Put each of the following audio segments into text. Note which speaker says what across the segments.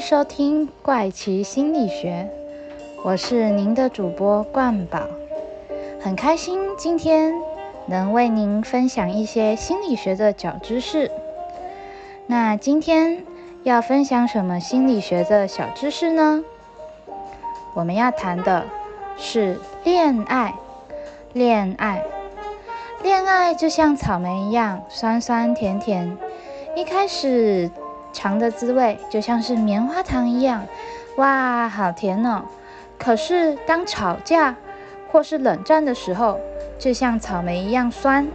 Speaker 1: 收听怪奇心理学，我是您的主播冠宝，很开心今天能为您分享一些心理学的小知识。那今天要分享什么心理学的小知识呢？我们要谈的是恋爱，恋爱，恋爱就像草莓一样，酸酸甜甜，一开始。尝的滋味就像是棉花糖一样，哇，好甜哦！可是当吵架或是冷战的时候，就像草莓一样酸。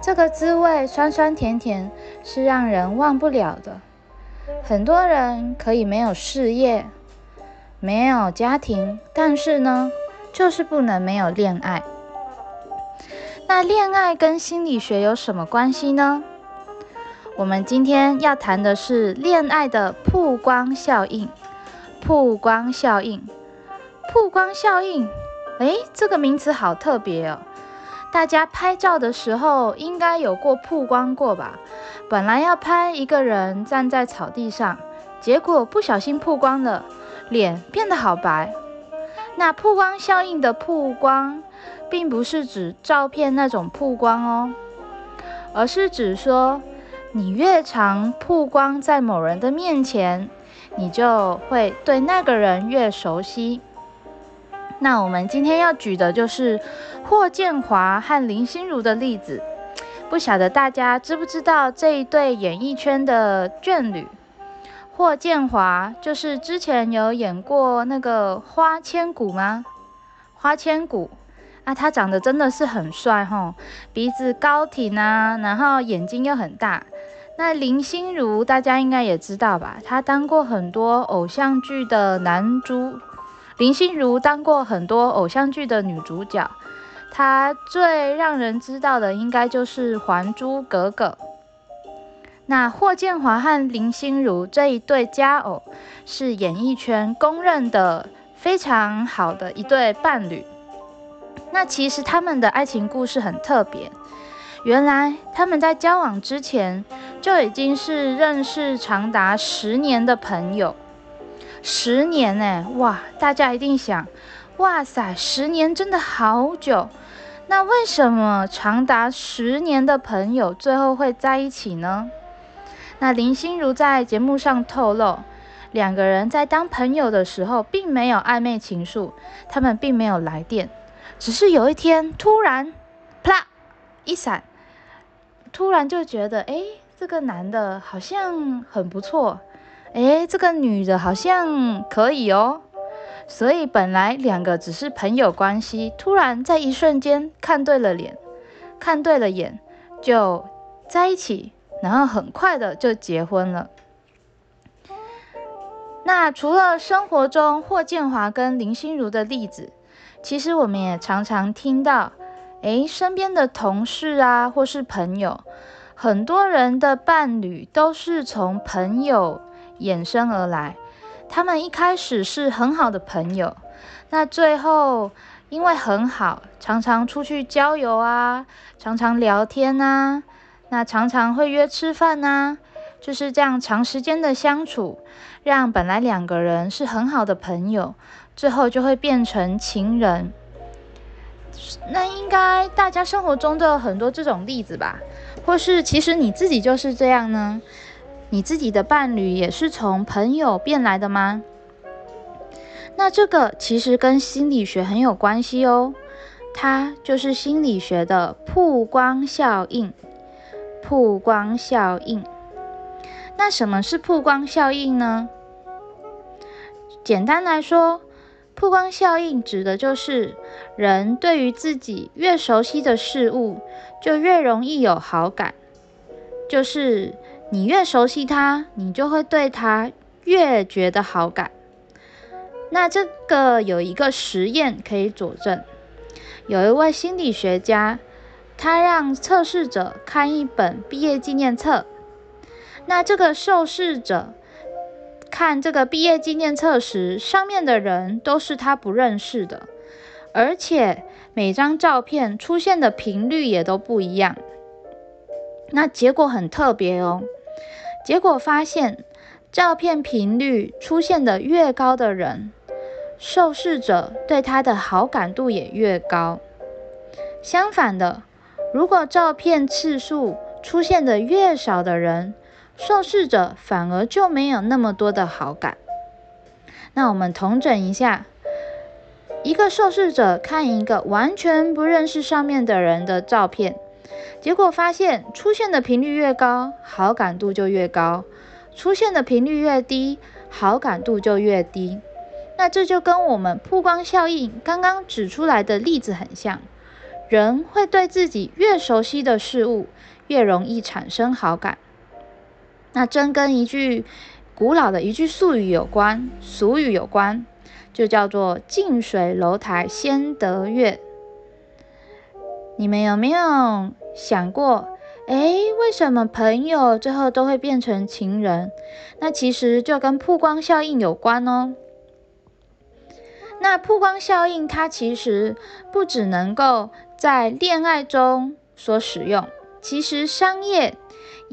Speaker 1: 这个滋味酸酸甜甜，是让人忘不了的。很多人可以没有事业，没有家庭，但是呢，就是不能没有恋爱。那恋爱跟心理学有什么关系呢？我们今天要谈的是恋爱的曝光效应。曝光效应，曝光效应，诶，这个名词好特别哦。大家拍照的时候应该有过曝光过吧？本来要拍一个人站在草地上，结果不小心曝光了，脸变得好白。那曝光效应的曝光，并不是指照片那种曝光哦，而是指说。你越常曝光在某人的面前，你就会对那个人越熟悉。那我们今天要举的就是霍建华和林心如的例子。不晓得大家知不知道这一对演艺圈的眷侣？霍建华就是之前有演过那个《花千骨》吗？花千骨啊，他长得真的是很帅吼，鼻子高挺啊，然后眼睛又很大。那林心如大家应该也知道吧？她当过很多偶像剧的男主，林心如当过很多偶像剧的女主角。她最让人知道的应该就是《还珠格格》。那霍建华和林心如这一对佳偶，是演艺圈公认的非常好的一对伴侣。那其实他们的爱情故事很特别。原来他们在交往之前就已经是认识长达十年的朋友，十年呢？哇！大家一定想，哇塞，十年真的好久。那为什么长达十年的朋友最后会在一起呢？那林心如在节目上透露，两个人在当朋友的时候并没有暧昧情愫，他们并没有来电，只是有一天突然，啪一闪。突然就觉得，哎，这个男的好像很不错，哎，这个女的好像可以哦。所以本来两个只是朋友关系，突然在一瞬间看对了脸，看对了眼，就在一起，然后很快的就结婚了。那除了生活中霍建华跟林心如的例子，其实我们也常常听到。诶，身边的同事啊，或是朋友，很多人的伴侣都是从朋友衍生而来。他们一开始是很好的朋友，那最后因为很好，常常出去郊游啊，常常聊天啊，那常常会约吃饭啊，就是这样长时间的相处，让本来两个人是很好的朋友，最后就会变成情人。那应该大家生活中都有很多这种例子吧？或是其实你自己就是这样呢？你自己的伴侣也是从朋友变来的吗？那这个其实跟心理学很有关系哦，它就是心理学的曝光效应。曝光效应。那什么是曝光效应呢？简单来说。曝光效应指的就是人对于自己越熟悉的事物，就越容易有好感。就是你越熟悉他，你就会对他越觉得好感。那这个有一个实验可以佐证。有一位心理学家，他让测试者看一本毕业纪念册。那这个受试者。看这个毕业纪念册时，上面的人都是他不认识的，而且每张照片出现的频率也都不一样。那结果很特别哦，结果发现照片频率出现的越高的人，受试者对他的好感度也越高。相反的，如果照片次数出现的越少的人，受试者反而就没有那么多的好感。那我们同整一下，一个受试者看一个完全不认识上面的人的照片，结果发现出现的频率越高，好感度就越高；出现的频率越低，好感度就越低。那这就跟我们曝光效应刚刚指出来的例子很像。人会对自己越熟悉的事物越容易产生好感。那真跟一句古老的一句俗语有关，俗语有关，就叫做“近水楼台先得月”。你们有没有想过，哎，为什么朋友最后都会变成情人？那其实就跟曝光效应有关哦。那曝光效应它其实不只能够在恋爱中所使用，其实商业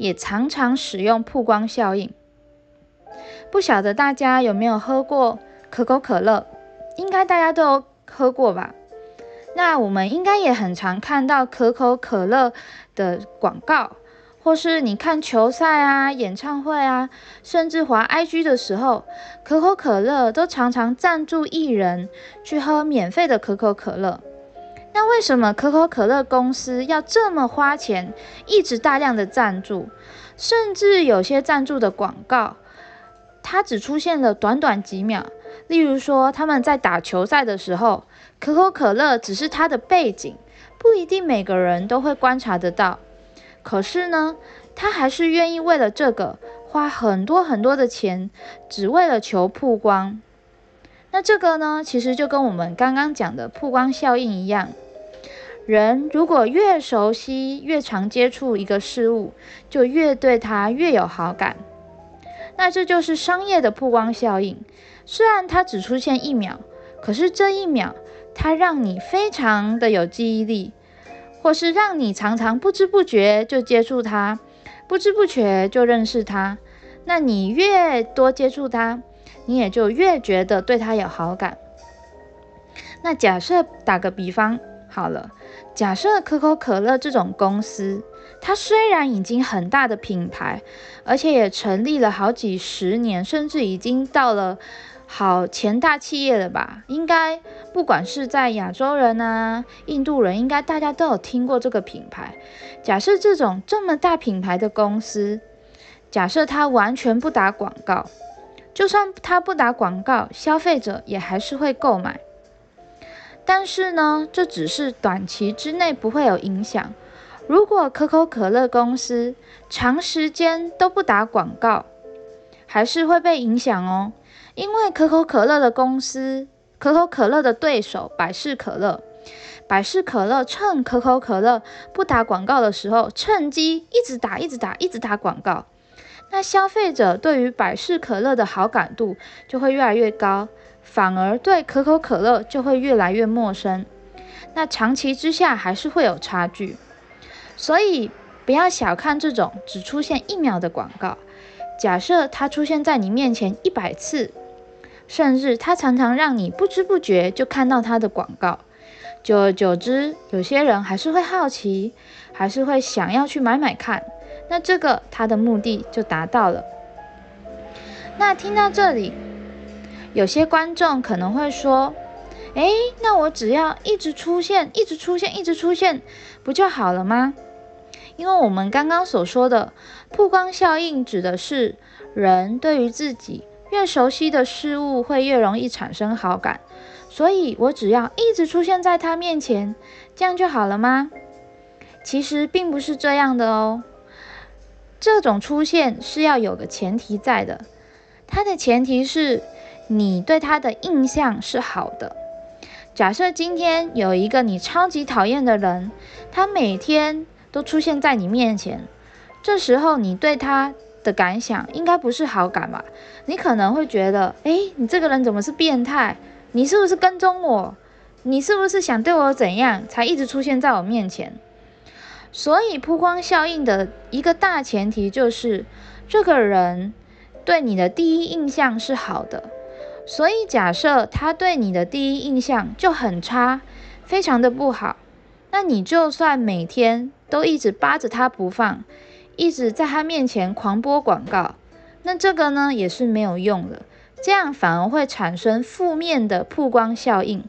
Speaker 1: 也常常使用曝光效应。不晓得大家有没有喝过可口可乐？应该大家都有喝过吧？那我们应该也很常看到可口可乐的广告。或是你看球赛啊、演唱会啊，甚至滑 IG 的时候，可口可乐都常常赞助艺人去喝免费的可口可乐。那为什么可口可乐公司要这么花钱，一直大量的赞助？甚至有些赞助的广告，它只出现了短短几秒。例如说，他们在打球赛的时候，可口可乐只是它的背景，不一定每个人都会观察得到。可是呢，他还是愿意为了这个花很多很多的钱，只为了求曝光。那这个呢，其实就跟我们刚刚讲的曝光效应一样。人如果越熟悉、越常接触一个事物，就越对它越有好感。那这就是商业的曝光效应。虽然它只出现一秒，可是这一秒，它让你非常的有记忆力。或是让你常常不知不觉就接触它，不知不觉就认识它。那你越多接触它，你也就越觉得对它有好感。那假设打个比方好了，假设可口可乐这种公司，它虽然已经很大的品牌，而且也成立了好几十年，甚至已经到了。好前大企业了吧？应该不管是在亚洲人啊、印度人，应该大家都有听过这个品牌。假设这种这么大品牌的公司，假设它完全不打广告，就算它不打广告，消费者也还是会购买。但是呢，这只是短期之内不会有影响。如果可口可乐公司长时间都不打广告，还是会被影响哦。因为可口可乐的公司，可口可乐的对手百事可乐，百事可乐趁可口可乐不打广告的时候，趁机一直打、一直打、一直打广告。那消费者对于百事可乐的好感度就会越来越高，反而对可口可乐就会越来越陌生。那长期之下还是会有差距，所以不要小看这种只出现一秒的广告。假设它出现在你面前一百次。甚至它常常让你不知不觉就看到它的广告，久而久之，有些人还是会好奇，还是会想要去买买看。那这个它的目的就达到了。那听到这里，有些观众可能会说：“诶，那我只要一直出现，一直出现，一直出现，不就好了吗？”因为我们刚刚所说的曝光效应，指的是人对于自己。越熟悉的事物会越容易产生好感，所以我只要一直出现在他面前，这样就好了吗？其实并不是这样的哦。这种出现是要有个前提在的，它的前提是你对他的印象是好的。假设今天有一个你超级讨厌的人，他每天都出现在你面前，这时候你对他。的感想应该不是好感吧？你可能会觉得，哎，你这个人怎么是变态？你是不是跟踪我？你是不是想对我怎样才一直出现在我面前？所以曝光效应的一个大前提就是，这个人对你的第一印象是好的，所以假设他对你的第一印象就很差，非常的不好，那你就算每天都一直扒着他不放，一直在他面前狂播广告，那这个呢也是没有用的，这样反而会产生负面的曝光效应，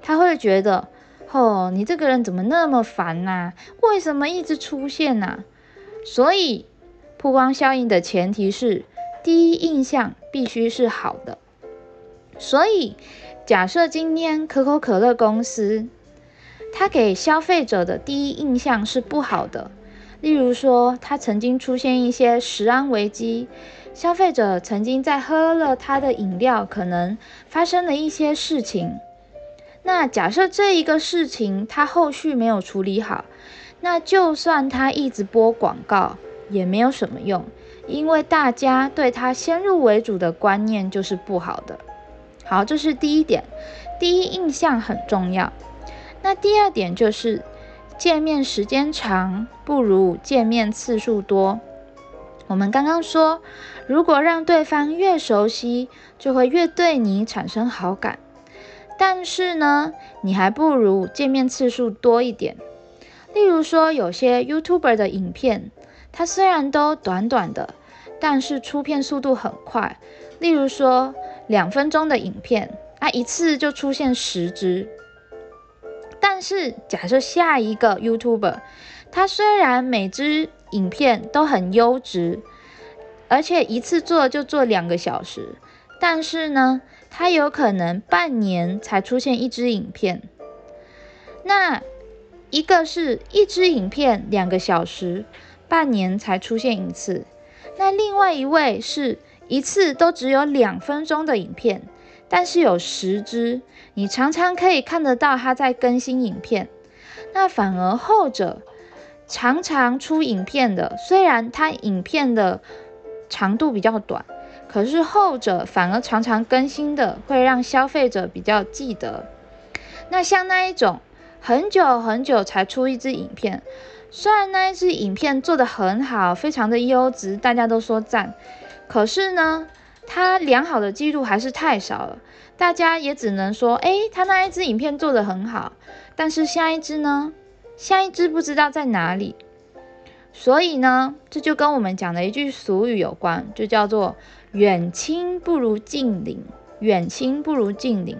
Speaker 1: 他会觉得，哦，你这个人怎么那么烦呐？为什么一直出现呐？所以。曝光效应的前提是第一印象必须是好的，所以假设今天可口可乐公司它给消费者的第一印象是不好的，例如说它曾经出现一些食安危机，消费者曾经在喝了它的饮料可能发生了一些事情，那假设这一个事情它后续没有处理好，那就算它一直播广告。也没有什么用，因为大家对它先入为主的观念就是不好的。好，这是第一点，第一印象很重要。那第二点就是见面时间长不如见面次数多。我们刚刚说，如果让对方越熟悉，就会越对你产生好感。但是呢，你还不如见面次数多一点。例如说，有些 YouTuber 的影片。它虽然都短短的，但是出片速度很快。例如说，两分钟的影片，啊，一次就出现十支。但是假设下一个 YouTuber，他虽然每支影片都很优质，而且一次做就做两个小时，但是呢，他有可能半年才出现一支影片。那一个是一支影片两个小时。半年才出现一次，那另外一位是一次都只有两分钟的影片，但是有十支，你常常可以看得到他在更新影片。那反而后者常常出影片的，虽然他影片的长度比较短，可是后者反而常常更新的，会让消费者比较记得。那像那一种很久很久才出一支影片。虽然那一支影片做的很好，非常的优质，大家都说赞，可是呢，他良好的记录还是太少了，大家也只能说，哎，他那一支影片做的很好，但是下一支呢，下一支不知道在哪里，所以呢，这就跟我们讲的一句俗语有关，就叫做远亲不如近邻，远亲不如近邻，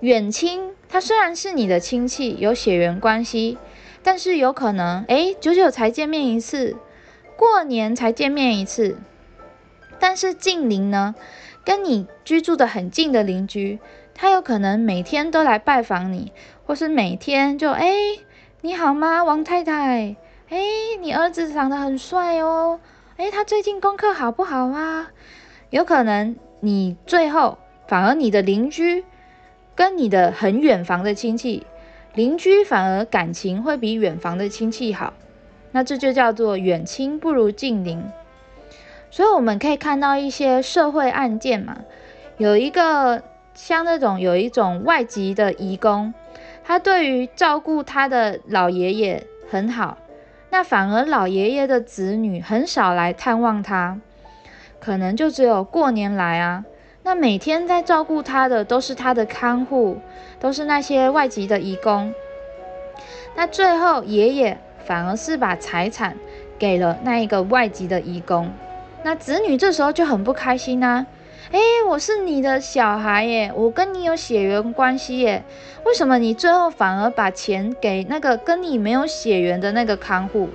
Speaker 1: 远亲他虽然是你的亲戚，有血缘关系。但是有可能，哎，久久才见面一次，过年才见面一次。但是近邻呢，跟你居住的很近的邻居，他有可能每天都来拜访你，或是每天就，哎，你好吗，王太太？哎，你儿子长得很帅哦，哎，他最近功课好不好啊？有可能你最后反而你的邻居跟你的很远房的亲戚。邻居反而感情会比远房的亲戚好，那这就叫做远亲不如近邻。所以我们可以看到一些社会案件嘛，有一个像那种有一种外籍的移工，他对于照顾他的老爷爷很好，那反而老爷爷的子女很少来探望他，可能就只有过年来啊。那每天在照顾他的都是他的看护，都是那些外籍的义工。那最后爷爷反而是把财产给了那一个外籍的义工。那子女这时候就很不开心呐，哎，我是你的小孩耶，我跟你有血缘关系耶，为什么你最后反而把钱给那个跟你没有血缘的那个看护？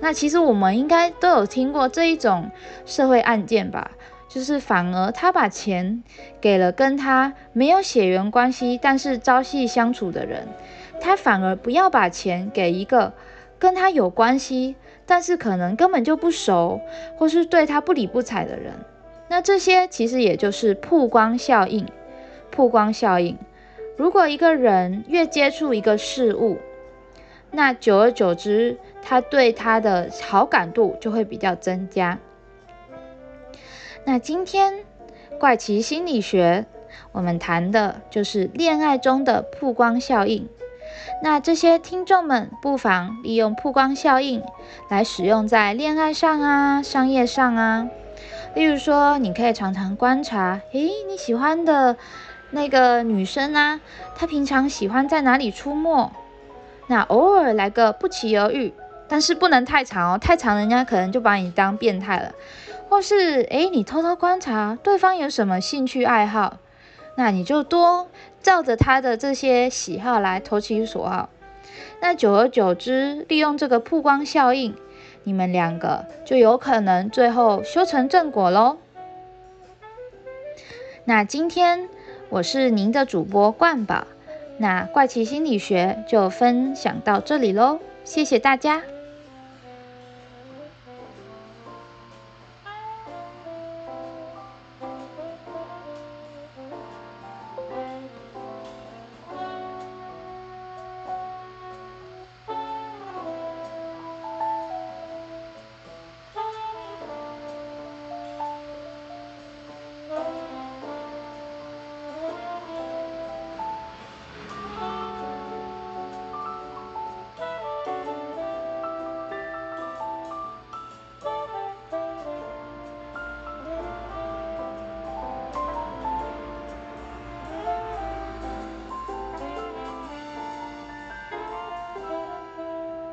Speaker 1: 那其实我们应该都有听过这一种社会案件吧。就是反而他把钱给了跟他没有血缘关系，但是朝夕相处的人，他反而不要把钱给一个跟他有关系，但是可能根本就不熟，或是对他不理不睬的人。那这些其实也就是曝光效应。曝光效应，如果一个人越接触一个事物，那久而久之，他对他的好感度就会比较增加。那今天怪奇心理学，我们谈的就是恋爱中的曝光效应。那这些听众们不妨利用曝光效应来使用在恋爱上啊、商业上啊。例如说，你可以常常观察，诶，你喜欢的那个女生啊，她平常喜欢在哪里出没？那偶尔来个不期而遇，但是不能太长哦，太长人家可能就把你当变态了。或是，诶，你偷偷观察对方有什么兴趣爱好，那你就多照着他的这些喜好来投其所好。那久而久之，利用这个曝光效应。你们两个就有可能最后修成正果喽。那今天我是您的主播冠宝，那怪奇心理学就分享到这里喽，谢谢大家。